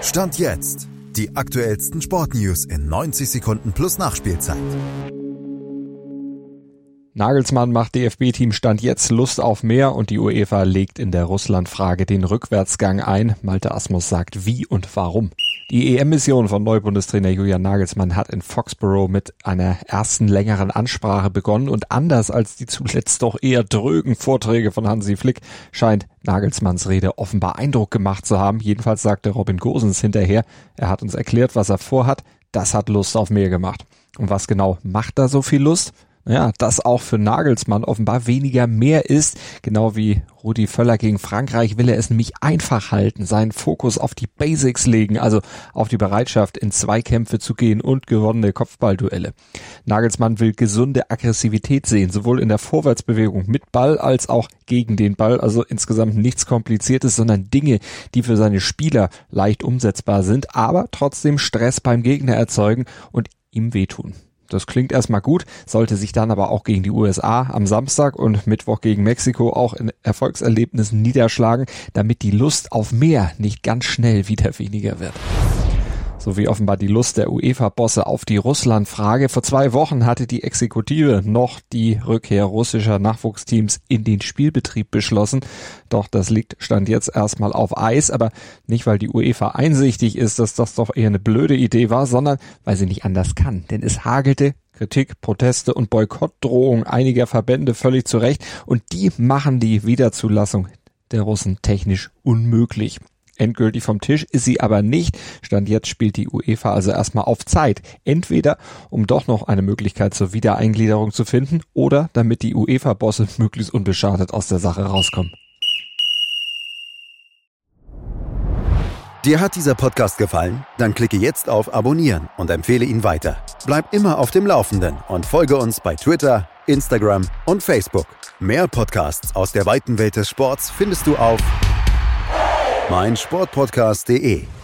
Stand jetzt. Die aktuellsten Sportnews in 90 Sekunden plus Nachspielzeit. Nagelsmann macht DFB-Team Stand jetzt Lust auf mehr und die UEFA legt in der Russland-Frage den Rückwärtsgang ein. Malte Asmus sagt wie und warum. Die EM-Mission von Neubundestrainer Julian Nagelsmann hat in Foxborough mit einer ersten längeren Ansprache begonnen und anders als die zuletzt doch eher drögen Vorträge von Hansi Flick scheint Nagelsmanns Rede offenbar Eindruck gemacht zu haben. Jedenfalls sagte Robin Gosens hinterher, er hat uns erklärt, was er vorhat. Das hat Lust auf mehr gemacht. Und was genau macht da so viel Lust? Ja, dass auch für Nagelsmann offenbar weniger mehr ist. Genau wie Rudi Völler gegen Frankreich will er es nämlich einfach halten, seinen Fokus auf die Basics legen, also auf die Bereitschaft, in Zweikämpfe zu gehen und gewonnene Kopfballduelle. Nagelsmann will gesunde Aggressivität sehen, sowohl in der Vorwärtsbewegung mit Ball als auch gegen den Ball, also insgesamt nichts Kompliziertes, sondern Dinge, die für seine Spieler leicht umsetzbar sind, aber trotzdem Stress beim Gegner erzeugen und ihm wehtun. Das klingt erstmal gut, sollte sich dann aber auch gegen die USA am Samstag und Mittwoch gegen Mexiko auch in Erfolgserlebnissen niederschlagen, damit die Lust auf mehr nicht ganz schnell wieder weniger wird sowie offenbar die Lust der UEFA-Bosse auf die Russland-Frage. Vor zwei Wochen hatte die Exekutive noch die Rückkehr russischer Nachwuchsteams in den Spielbetrieb beschlossen. Doch das liegt stand jetzt erstmal auf Eis, aber nicht, weil die UEFA einsichtig ist, dass das doch eher eine blöde Idee war, sondern weil sie nicht anders kann. Denn es hagelte Kritik, Proteste und Boykottdrohungen einiger Verbände völlig zurecht und die machen die Wiederzulassung der Russen technisch unmöglich. Endgültig vom Tisch ist sie aber nicht. Stand jetzt spielt die UEFA also erstmal auf Zeit. Entweder um doch noch eine Möglichkeit zur Wiedereingliederung zu finden oder damit die UEFA-Bosse möglichst unbeschadet aus der Sache rauskommen. Dir hat dieser Podcast gefallen? Dann klicke jetzt auf Abonnieren und empfehle ihn weiter. Bleib immer auf dem Laufenden und folge uns bei Twitter, Instagram und Facebook. Mehr Podcasts aus der weiten Welt des Sports findest du auf meinsportpodcast.de